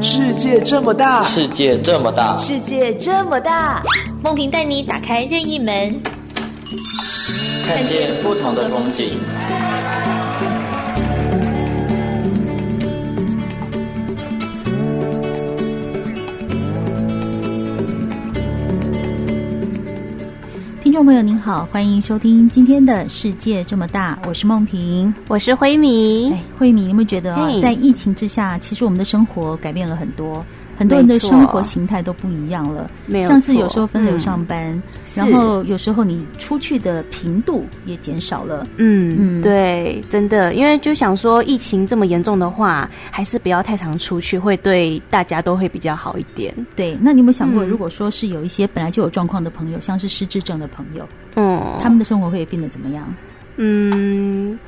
世界这么大，世界这么大，世界这么大，梦萍带你打开任意门，看见不同的风景。众朋友您好，欢迎收听今天的《世界这么大》，我是梦萍，我是慧敏。哎，慧敏，你有没有觉得啊，在疫情之下，其实我们的生活改变了很多。很多人的生活形态都不一样了，没错，像是有时候分流上班，嗯、然后有时候你出去的频度也减少了。嗯嗯，对，真的，因为就想说疫情这么严重的话，还是不要太常出去，会对大家都会比较好一点。对，那你有没有想过，如果说是有一些本来就有状况的朋友，嗯、像是失智症的朋友，嗯，他们的生活会变得怎么样？嗯。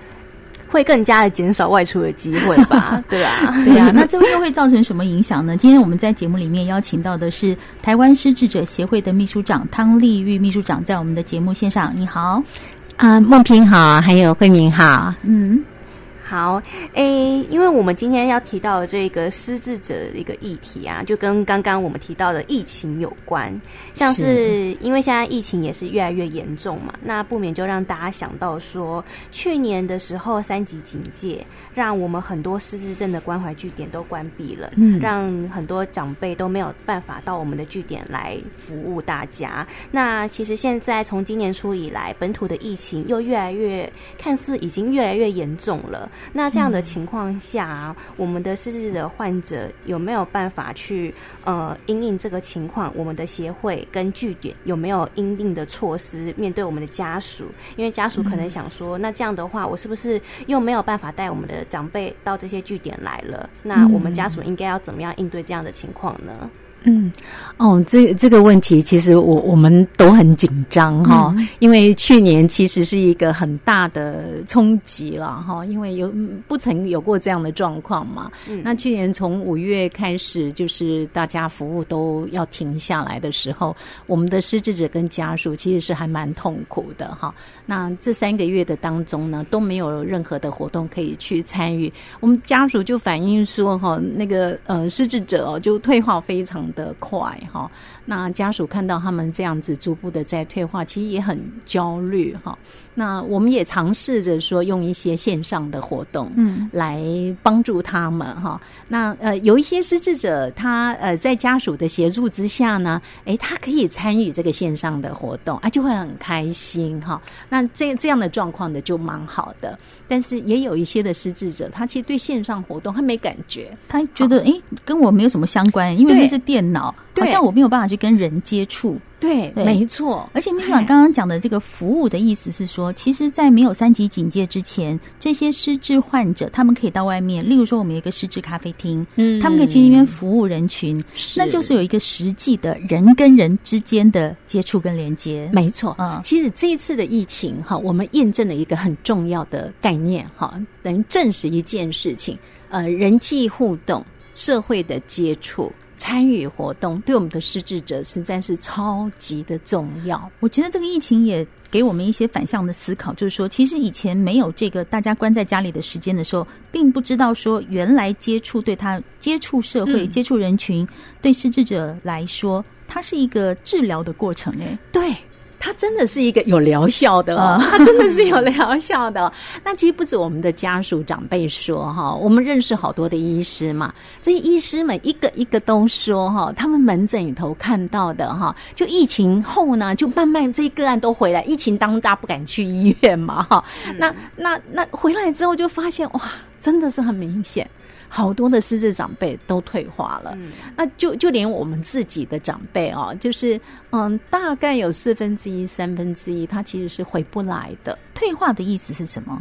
会更加的减少外出的机会吧？对啊，对呀、啊。那这又会造成什么影响呢？今天我们在节目里面邀请到的是台湾失智者协会的秘书长汤丽玉秘书长，在我们的节目线上。你好，啊，梦萍好，还有慧敏好，嗯。好，诶，因为我们今天要提到的这个失智者的一个议题啊，就跟刚刚我们提到的疫情有关。像是因为现在疫情也是越来越严重嘛，那不免就让大家想到说，去年的时候三级警戒，让我们很多失智症的关怀据点都关闭了，嗯，让很多长辈都没有办法到我们的据点来服务大家。那其实现在从今年初以来，本土的疫情又越来越，看似已经越来越严重了。那这样的情况下，啊，嗯、我们的失智的患者有没有办法去呃因应这个情况？我们的协会跟据点有没有因应的措施面对我们的家属？因为家属可能想说，嗯、那这样的话，我是不是又没有办法带我们的长辈到这些据点来了？那我们家属应该要怎么样应对这样的情况呢？嗯，哦，这这个问题其实我我们都很紧张哈，嗯、因为去年其实是一个很大的冲击了哈，因为有不曾有过这样的状况嘛。嗯、那去年从五月开始，就是大家服务都要停下来的时候，我们的失智者跟家属其实是还蛮痛苦的哈。那这三个月的当中呢，都没有任何的活动可以去参与，我们家属就反映说哈，那个呃失智者哦就退化非常的快哈，那家属看到他们这样子逐步的在退化，其实也很焦虑哈。那我们也尝试着说用一些线上的活动，嗯，来帮助他们哈。那呃，有一些失智者，他呃在家属的协助之下呢，诶，他可以参与这个线上的活动啊，就会很开心哈。那这这样的状况的就蛮好的，但是也有一些的失智者，他其实对线上活动他没感觉，他觉得诶，跟我没有什么相关，因为那是电脑。好像我没有办法去跟人接触，对，对没错。而且秘书长刚刚讲的这个服务的意思是说，其实，在没有三级警戒之前，这些失智患者他们可以到外面，例如说我们有一个失智咖啡厅，嗯，他们可以去那边服务人群，那就是有一个实际的人跟人之间的接触跟连接。没错，嗯，其实这一次的疫情哈，我们验证了一个很重要的概念哈，等于证实一件事情，呃，人际互动、社会的接触。参与活动对我们的失智者实在是超级的重要。我觉得这个疫情也给我们一些反向的思考，就是说，其实以前没有这个大家关在家里的时间的时候，并不知道说原来接触对他接触社会、嗯、接触人群，对失智者来说，它是一个治疗的过程。哎，对。它真的是一个有疗效的哦，它真的是有疗效的。那其实不止我们的家属长辈说哈，我们认识好多的医师嘛，这些医师们一个一个都说哈，他们门诊里头看到的哈，就疫情后呢，就慢慢这些个案都回来。疫情当中大家不敢去医院嘛哈，那那那回来之后就发现哇，真的是很明显。好多的失智长辈都退化了，嗯、那就就连我们自己的长辈哦，就是嗯，大概有四分之一、三分之一，他其实是回不来的。退化的意思是什么？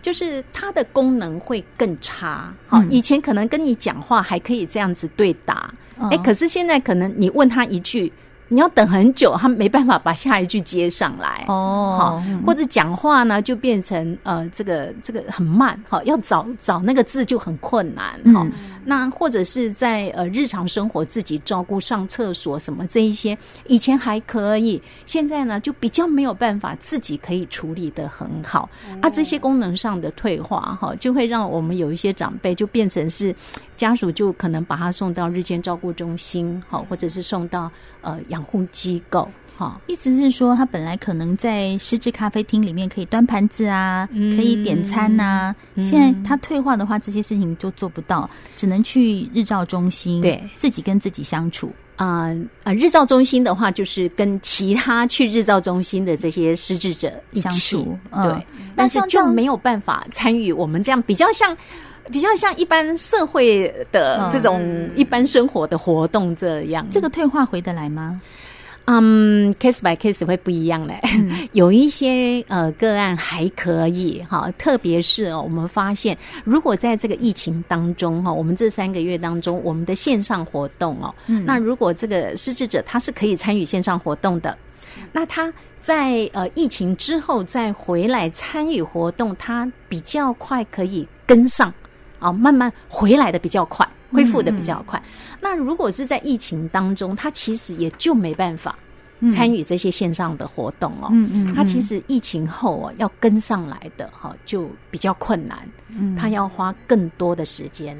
就是它的功能会更差。好、嗯，以前可能跟你讲话还可以这样子对答，哎、嗯，可是现在可能你问他一句。你要等很久，他没办法把下一句接上来哦，或者讲话呢就变成呃这个这个很慢哈，要找找那个字就很困难哈。嗯、那或者是在呃日常生活自己照顾上厕所什么这一些，以前还可以，现在呢就比较没有办法自己可以处理的很好、嗯、啊。这些功能上的退化哈，就会让我们有一些长辈就变成是家属就可能把他送到日间照顾中心好，或者是送到呃养。养护机构，哈，意思是说，他本来可能在失智咖啡厅里面可以端盘子啊，嗯、可以点餐呐、啊。嗯、现在他退化的话，这些事情就做不到，只能去日照中心，对，自己跟自己相处。啊啊、呃，日照中心的话，就是跟其他去日照中心的这些失智者相处，嗯、对，但是就没有办法参与我们这样比较像。比较像一般社会的这种一般生活的活动这样，这个退化回得来吗？嗯，case by case 会不一样嘞。嗯、有一些呃个案还可以哈，特别是哦，我们发现如果在这个疫情当中哈，我们这三个月当中，我们的线上活动哦，嗯、那如果这个失智者他是可以参与线上活动的，那他在呃疫情之后再回来参与活动，他比较快可以跟上。啊，慢慢回来的比较快，恢复的比较快。嗯、那如果是在疫情当中，他其实也就没办法参与这些线上的活动哦。嗯嗯，他其实疫情后哦要跟上来的哈就比较困难，嗯，他要花更多的时间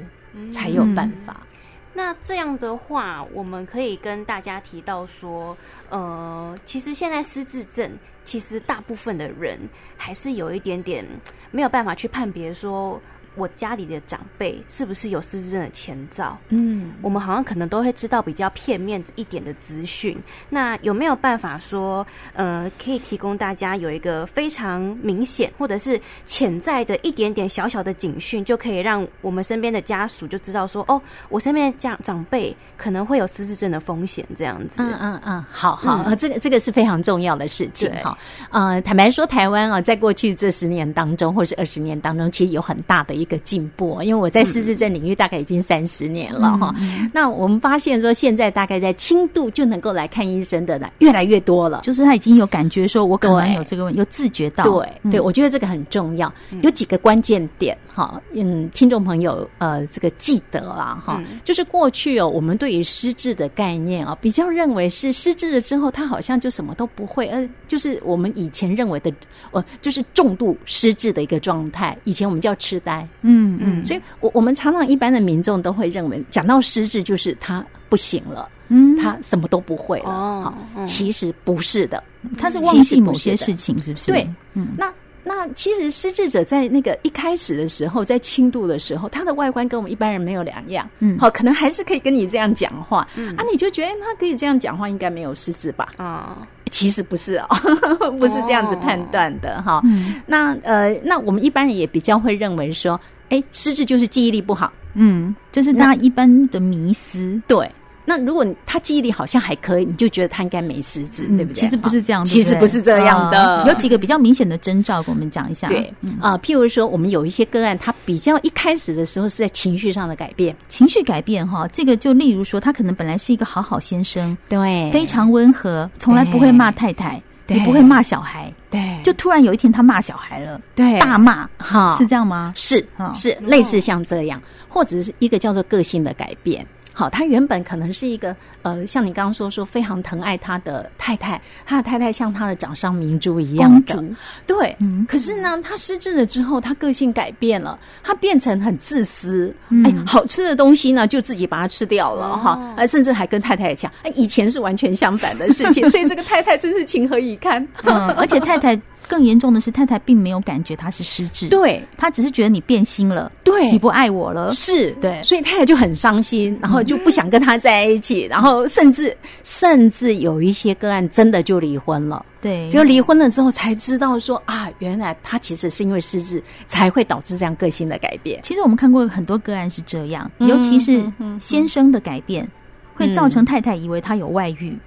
才有办法。嗯、那这样的话，我们可以跟大家提到说，呃，其实现在失智症，其实大部分的人还是有一点点没有办法去判别说。我家里的长辈是不是有失智症的前兆？嗯，我们好像可能都会知道比较片面一点的资讯。那有没有办法说，呃，可以提供大家有一个非常明显或者是潜在的一点点小小的警讯，就可以让我们身边的家属就知道说，哦，我身边的长长辈可能会有失智症的风险，这样子。嗯嗯嗯，好好，嗯、这个这个是非常重要的事情哈。呃，坦白说，台湾啊，在过去这十年当中，或是二十年当中，其实有很大的一个进步，因为我在失智症领域大概已经三十年了哈。嗯、那我们发现说，现在大概在轻度就能够来看医生的呢，越来越多了。就是他已经有感觉说，我可能有这个问题，有自觉到。对对，我觉得这个很重要。有几个关键点哈，嗯，听众朋友呃，这个记得啊哈，就是过去哦，我们对于失智的概念啊，比较认为是失智了之后，他好像就什么都不会，呃，就是我们以前认为的，呃，就是重度失智的一个状态。以前我们叫痴呆。嗯嗯，所以我我们常常一般的民众都会认为，讲到失智就是他不行了，嗯，他什么都不会了。哦，其实不是的，他是忘记某些事情，是不是？对，嗯，那那其实失智者在那个一开始的时候，在轻度的时候，他的外观跟我们一般人没有两样，嗯，好，可能还是可以跟你这样讲话，嗯啊，你就觉得他可以这样讲话，应该没有失智吧？啊。其实不是哦，不是这样子判断的哈。那呃，那我们一般人也比较会认为说，哎，失智就是记忆力不好，嗯，这是大家一般的迷思。对，那如果他记忆力好像还可以，你就觉得他应该没失智，对不对？其实不是这样，其实不是这样的。有几个比较明显的征兆，跟我们讲一下。对啊，譬如说，我们有一些个案，他比较一开始的时候是在情绪上的改变，情绪改变哈，这个就例如说，他可能本来是一个好好先生，对，非常温和，从来不会骂太太。也不会骂小孩，对，就突然有一天他骂小孩了，对，大骂，哈，是这样吗？是，是类似像这样，或者是一个叫做个性的改变。好，他原本可能是一个呃，像你刚刚说说非常疼爱他的太太，他的太太像他的掌上明珠一样的，对。嗯，可是呢，他失智了之后，他个性改变了，他变成很自私。嗯、哎，好吃的东西呢，就自己把它吃掉了哈，哦、甚至还跟太太讲，哎，以前是完全相反的事情，所以这个太太真是情何以堪。嗯，而且太太。更严重的是，太太并没有感觉他是失智，对，他只是觉得你变心了，对，你不爱我了，是。对，所以太太就很伤心，然后就不想跟他在一起，然后甚至甚至有一些个案真的就离婚了，对，就离婚了之后才知道说啊，原来他其实是因为失智才会导致这样个性的改变。其实我们看过很多个案是这样，尤其是先生的改变会造成太太以为他有外遇。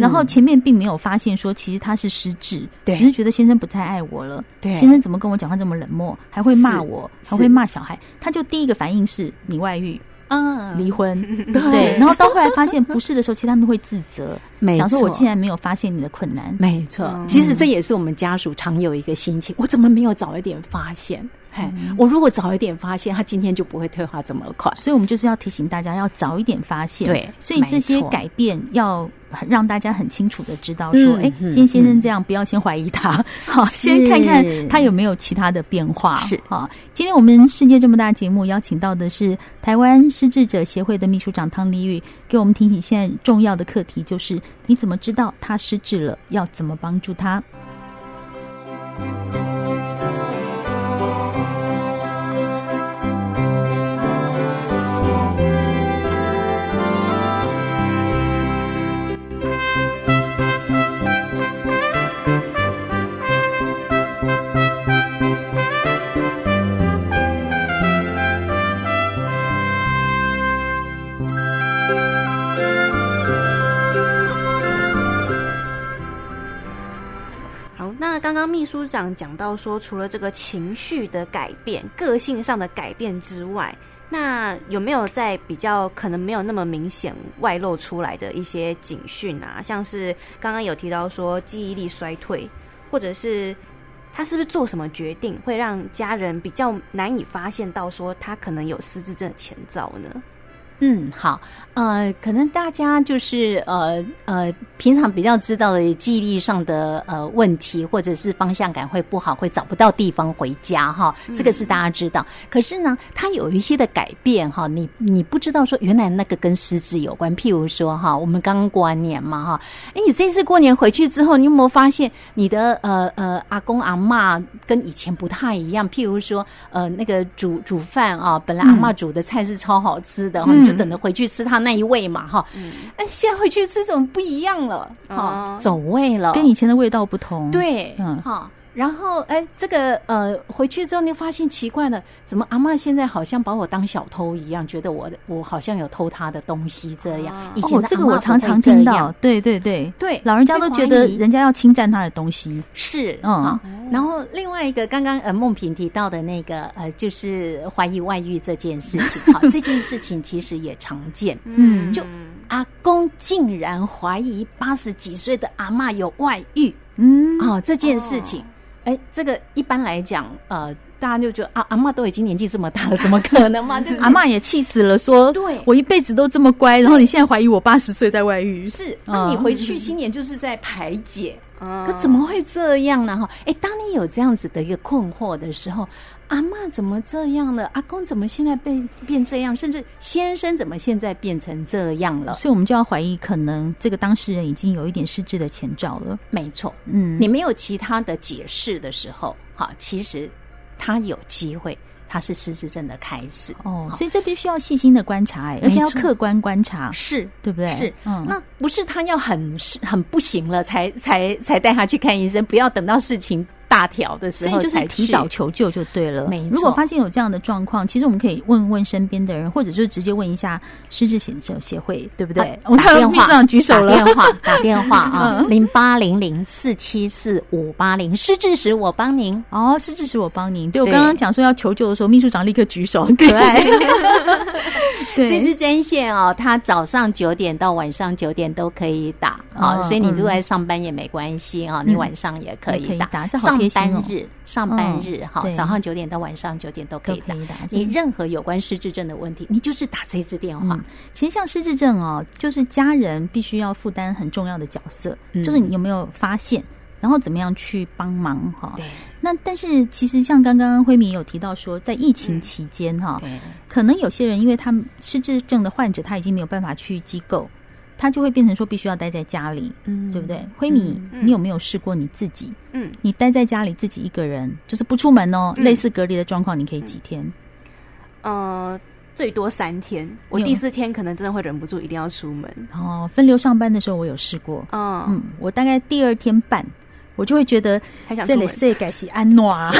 然后前面并没有发现说，其实他是失智，对，只是觉得先生不太爱我了。对，先生怎么跟我讲话这么冷漠，还会骂我，还会骂小孩，他就第一个反应是你外遇，嗯，离婚，对，然后到后来发现不是的时候，其实他们会自责，没错，想说我竟然没有发现你的困难，没错，其实这也是我们家属常有一个心情，我怎么没有早一点发现？嗯、我如果早一点发现，他今天就不会退化这么快。所以，我们就是要提醒大家要早一点发现。对，所以这些改变要让大家很清楚的知道，说，哎、嗯，今天先生这样，不要先怀疑他，好，先看看他有没有其他的变化。是啊，今天我们世界这么大节目邀请到的是台湾失智者协会的秘书长汤丽玉，给我们提醒现在重要的课题，就是你怎么知道他失智了，要怎么帮助他。那刚刚秘书长讲到说，除了这个情绪的改变、个性上的改变之外，那有没有在比较可能没有那么明显外露出来的一些警讯啊？像是刚刚有提到说记忆力衰退，或者是他是不是做什么决定会让家人比较难以发现到说他可能有失智症的前兆呢？嗯，好，呃，可能大家就是呃呃，平常比较知道的记忆力上的呃问题，或者是方向感会不好，会找不到地方回家哈，这个是大家知道。嗯、可是呢，它有一些的改变哈，你你不知道说原来那个跟失智有关。譬如说哈，我们刚刚过完年嘛哈，哎，你这次过年回去之后，你有没有发现你的呃呃阿公阿嬷跟以前不太一样？譬如说呃那个煮煮饭啊，本来阿嬷煮的菜是超好吃的就等着回去吃他那一味嘛，哈，哎，现在回去吃怎么不一样了？哈，走味了，跟以前的味道不同。对，嗯，哈，然后哎，这个呃，回去之后你发现奇怪了，怎么阿嬷现在好像把我当小偷一样，觉得我我好像有偷她的东西这样。以前这个我常常听到，对对对。对，老人家都觉得人家要侵占他的东西，是，嗯。然后另外一个，刚刚呃梦萍提到的那个呃，就是怀疑外遇这件事情，好，这件事情其实也常见，嗯，就阿公竟然怀疑八十几岁的阿嬷有外遇，嗯，啊，这件事情，哎、哦，这个一般来讲，呃，大家就觉得啊，阿妈都已经年纪这么大了，怎么可能嘛？对不对？阿妈也气死了，说，对，我一辈子都这么乖，然后你现在怀疑我八十岁在外遇，是，那你回去新年就是在排解。可怎么会这样呢？哈，哎，当你有这样子的一个困惑的时候，阿嬷怎么这样了？阿公怎么现在变变这样？甚至先生怎么现在变成这样了？所以我们就要怀疑，可能这个当事人已经有一点失智的前兆了。没错，嗯，你没有其他的解释的时候，哈，其实他有机会。它是失智症的开始哦，所以这必须要细心的观察，哎，而且要客观观察，是对不对？是，嗯，那不是他要很很不行了才才才带他去看医生，不要等到事情大条的时候，所以就是提早求救就对了。没错，如果发现有这样的状况，其实我们可以问问身边的人，或者就直接问一下失智者协会，对不对？我们打电话，秘书长举手了，打电话，打电话 啊，零八零零四七四五八零，失智时我帮您。哦，失智时我帮您。对，我刚刚讲说要求救的时候，秘书长立刻举手，很可爱。对，这支专线哦，他早上九点到晚上九点都可以打啊，所以你如果在上班也没关系啊，你晚上也可以打。上上班日，上班日哈，早上九点到晚上九点都可以打。你任何有关失智症的问题，你就是打这支电话。其实像失智症哦，就是家人必须要负担很重要的角色，就是你有没有发现，然后怎么样去帮忙哈。对。那但是其实像刚刚辉明有提到说，在疫情期间哈，可能有些人因为他们失智症的患者他已经没有办法去机构。他就会变成说必须要待在家里，嗯，对不对？辉米，你有没有试过你自己？嗯，你待在家里自己一个人，就是不出门哦，类似隔离的状况，你可以几天？呃，最多三天。我第四天可能真的会忍不住，一定要出门。哦，分流上班的时候我有试过，嗯，我大概第二天半。我就会觉得这里是改西安诺啊，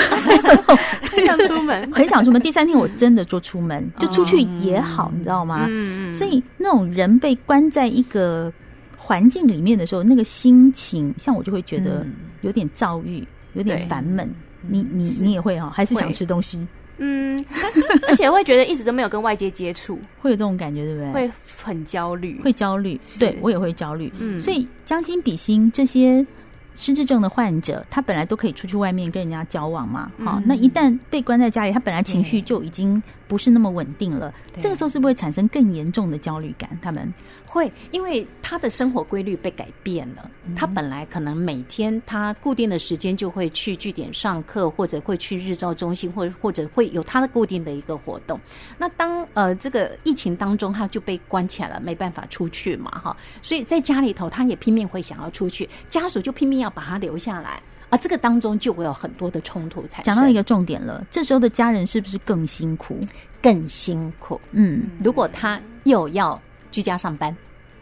很想出门，很想出门。第三天我真的就出门，就出去也好，你知道吗？嗯嗯。所以那种人被关在一个环境里面的时候，那个心情，像我就会觉得有点躁郁，有点烦闷。你你你也会哈？还是想吃东西？嗯，而且会觉得一直都没有跟外界接触，会有这种感觉，对不对？会很焦虑，会焦虑。对我也会焦虑。嗯，所以将心比心，这些失智症的患者，他本来都可以出去外面跟人家交往嘛。好，那一旦被关在家里，他本来情绪就已经不是那么稳定了。这个时候是不是会产生更严重的焦虑感？他们？会，因为他的生活规律被改变了。他本来可能每天他固定的时间就会去据点上课，或者会去日照中心，或者或者会有他的固定的一个活动。那当呃这个疫情当中，他就被关起来了，没办法出去嘛，哈。所以在家里头，他也拼命会想要出去，家属就拼命要把他留下来啊。这个当中就会有很多的冲突产生。讲到一个重点了，这时候的家人是不是更辛苦？更辛苦。嗯，如果他又要。居家上班，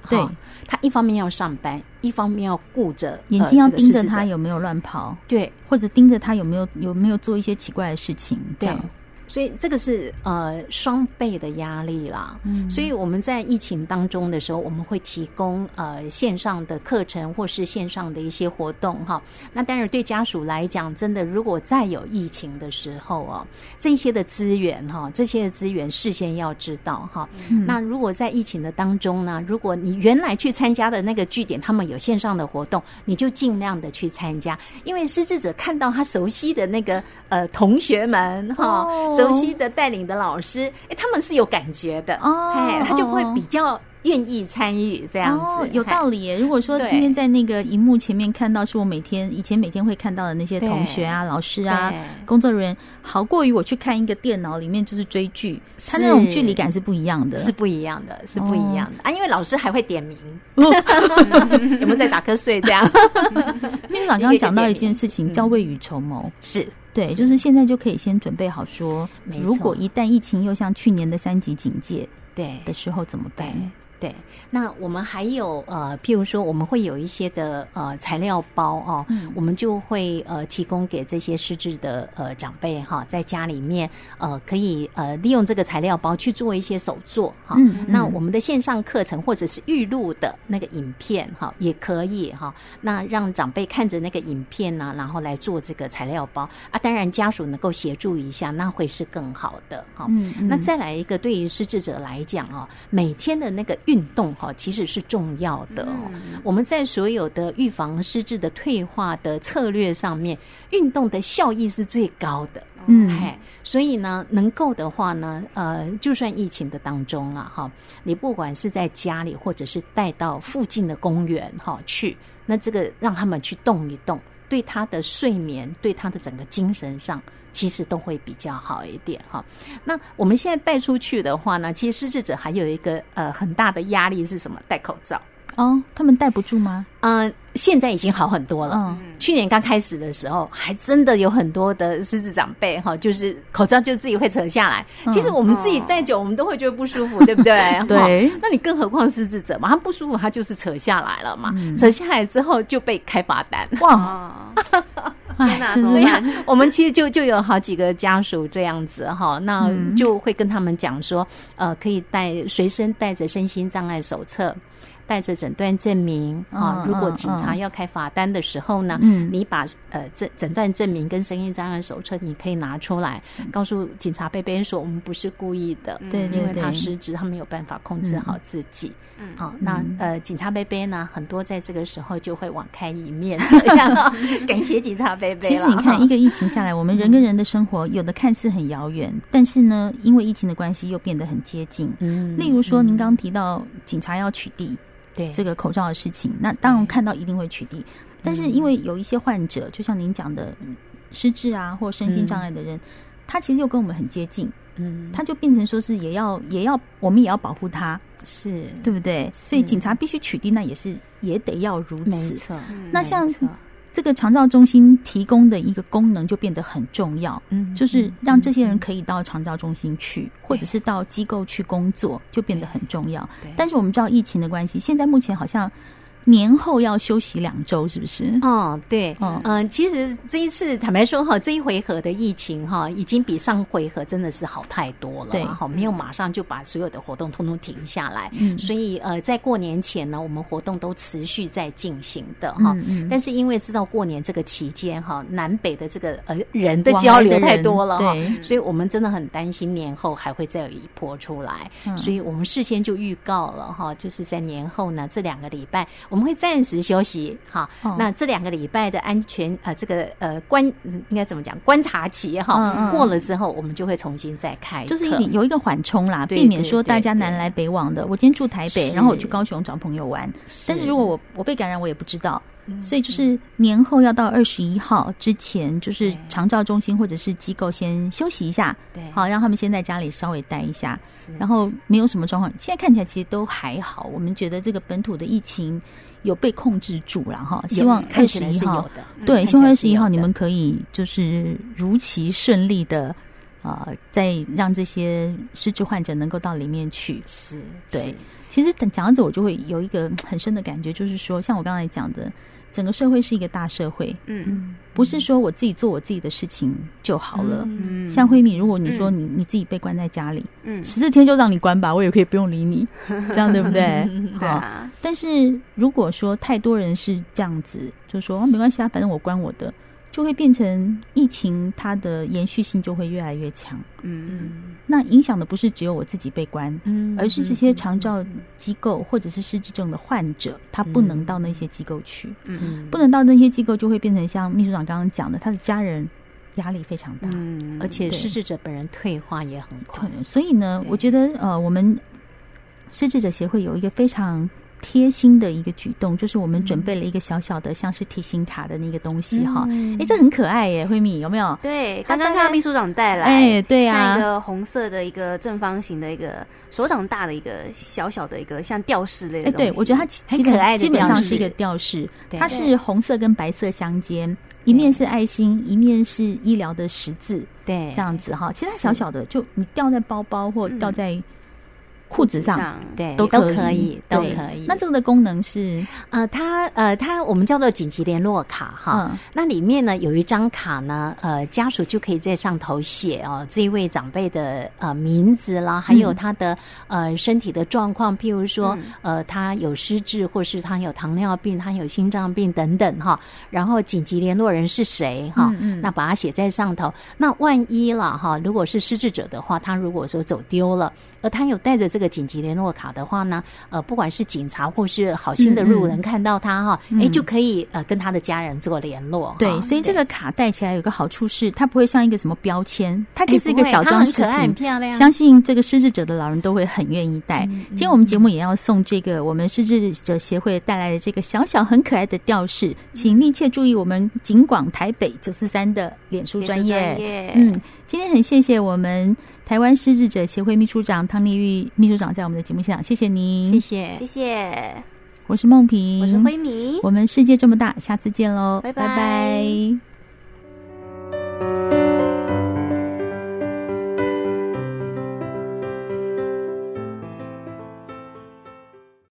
对，他一方面要上班，一方面要顾着眼睛要盯着他有没有乱跑，对，或者盯着他有没有有没有做一些奇怪的事情，这样。所以这个是呃双倍的压力啦，嗯，所以我们在疫情当中的时候，我们会提供呃线上的课程或是线上的一些活动哈。那当然对家属来讲，真的如果再有疫情的时候哦，这些的资源哈，这些的资源事先要知道哈。嗯，那如果在疫情的当中呢，如果你原来去参加的那个据点，他们有线上的活动，你就尽量的去参加，因为失智者看到他熟悉的那个呃同学们哈。哦熟悉的带领的老师，哎，他们是有感觉的哦，哎，他就会比较愿意参与这样子，有道理耶。如果说今天在那个荧幕前面看到是我每天以前每天会看到的那些同学啊、老师啊、工作人员，好过于我去看一个电脑里面就是追剧，他那种距离感是不一样的，是不一样的，是不一样的。啊。因为老师还会点名，有没有在打瞌睡这样？秘书长刚刚讲到一件事情，叫未雨绸缪，是。对，就是现在就可以先准备好说，如果一旦疫情又像去年的三级警戒，对。的时候怎么办？对，那我们还有呃，譬如说，我们会有一些的呃材料包哦，嗯、我们就会呃提供给这些失智的呃长辈哈，在家里面呃可以呃利用这个材料包去做一些手作哈。嗯嗯、那我们的线上课程或者是预录的那个影片哈，也可以哈。那让长辈看着那个影片呢，然后来做这个材料包啊。当然家属能够协助一下，那会是更好的哈。嗯嗯、那再来一个，对于失智者来讲哦，每天的那个。运动哈其实是重要的哦。我们在所有的预防失智的退化的策略上面，运动的效益是最高的。嗯，嘿，所以呢，能够的话呢，呃，就算疫情的当中啊，哈，你不管是在家里，或者是带到附近的公园哈去，那这个让他们去动一动，对他的睡眠，对他的整个精神上。其实都会比较好一点哈。那我们现在带出去的话呢，其实失智者还有一个呃很大的压力是什么？戴口罩哦，他们戴不住吗？嗯，现在已经好很多了。嗯，去年刚开始的时候，还真的有很多的失智长辈哈，就是口罩就自己会扯下来。其实我们自己戴久，我们都会觉得不舒服，对不对？对。那你更何况失智者嘛，他不舒服，他就是扯下来了嘛。扯下来之后就被开罚单。哇！天哪，怎么样？我们其实就就有好几个家属这样子哈，那就会跟他们讲说，呃，可以带随身带着身心障碍手册。带着诊断证明啊，如果警察要开罚单的时候呢，嗯，你把呃诊诊断证明跟生意障碍手册，你可以拿出来，告诉警察伯伯说，我们不是故意的，对，因为他失职，他没有办法控制好自己，嗯，好，那呃警察贝贝呢，很多在这个时候就会网开一面，这样，感谢警察贝贝。其实你看，一个疫情下来，我们人跟人的生活有的看似很遥远，但是呢，因为疫情的关系，又变得很接近。嗯，例如说，您刚刚提到警察要取缔。对。这个口罩的事情，那当然看到一定会取缔，但是因为有一些患者，就像您讲的失智啊，或身心障碍的人，他其实又跟我们很接近，嗯，他就变成说是也要也要我们也要保护他，是。对不对？所以警察必须取缔，那也是也得要如此，没错。那像。这个长照中心提供的一个功能就变得很重要，嗯，就是让这些人可以到长照中心去，嗯、或者是到机构去工作，就变得很重要。但是我们知道疫情的关系，现在目前好像年后要休息两周，是不是？哦，对，嗯嗯，其实这一次坦白说哈，这一回合的疫情哈，已经比上回合真的是好太多了。对，好，没有马上就把所有的活动通通停下来。嗯，所以呃，在过年前呢，我们活动都持续在进行的哈。嗯嗯。但是因为知道过年这个期间哈，南北的这个呃人的交流太多了哈，所以我们真的很担心年后还会再有一波出来。嗯，所以我们事先就预告了哈，就是在年后呢这两个礼拜我们会暂时休息好。哦，那这两个礼拜的安全呃这个呃观应该怎么讲观察期哈，嗯嗯，过了之后我们就会重新再开，就是一有一个缓冲啦，避免说大家南来北往的。我今天住台北，然后我去高雄找朋友玩，但是如果我我被感染，我也不知道。所以就是年后要到二十一号之前，就是长照中心或者是机构先休息一下，对，好让他们先在家里稍微待一下，然后没有什么状况，现在看起来其实都还好。我们觉得这个本土的疫情有被控制住了哈，希望二十一号，对，希望二十一号你们可以就是如期顺利的啊，再让这些失智患者能够到里面去，是对。其实等讲到这，我就会有一个很深的感觉，就是说，像我刚才讲的。整个社会是一个大社会，嗯，不是说我自己做我自己的事情就好了。嗯，像慧敏，如果你说你你自己被关在家里，嗯，十四天就让你关吧，我也可以不用理你，这样对不对？对啊。但是如果说太多人是这样子，就说啊没关系啊，反正我关我的。就会变成疫情，它的延续性就会越来越强。嗯嗯，那影响的不是只有我自己被关，嗯，而是这些长照机构或者是失智症的患者，他不能到那些机构去。嗯，不能到那些机构，就会变成像秘书长刚刚讲的，他的家人压力非常大，嗯，而且失智者本人退化也很快。所以呢，我觉得呃，我们失智者协会有一个非常。贴心的一个举动，就是我们准备了一个小小的，像是提醒卡的那个东西哈。哎、嗯欸，这很可爱耶，慧敏有没有？对，刚刚看到秘书长带来，哎、欸，对呀、啊，像一个红色的一个正方形的一个手掌大的一个小小的一个像吊饰类的。哎、欸，对我觉得它很可爱的，基本上是一个吊饰，它是红色跟白色相间，一面是爱心，一面是医疗的十字，对，这样子哈。其实它小小的，就你吊在包包或吊在。裤子上，对，都可以，都可以。那这个的功能是，呃，它，呃，它我们叫做紧急联络卡哈。嗯、那里面呢有一张卡呢，呃，家属就可以在上头写哦，这一位长辈的呃名字啦，还有他的、嗯、呃身体的状况，譬如说，呃，他有失智，或是他有糖尿病，他有心脏病等等哈。然后紧急联络人是谁哈？嗯嗯那把它写在上头。那万一了哈，如果是失智者的话，他如果说走丢了，而他有带着。这个紧急联络卡的话呢，呃，不管是警察或是好心的路人看到他哈，哎、嗯，就可以呃跟他的家人做联络。对，所以这个卡带起来有个好处是，它不会像一个什么标签，它就是一个小装饰品，很漂亮。相信这个失智者的老人都会很愿意带。嗯、今天我们节目也要送这个我们失智者协会带来的这个小小很可爱的吊饰，请密切注意我们景广台北九四三的脸书专业。嗯，今天很谢谢我们。台湾失智者协会秘书长汤丽玉，秘书长在我们的节目现场，谢谢您，谢谢。谢谢，我是梦萍，我是辉民，我们世界这么大，下次见喽，拜。拜拜。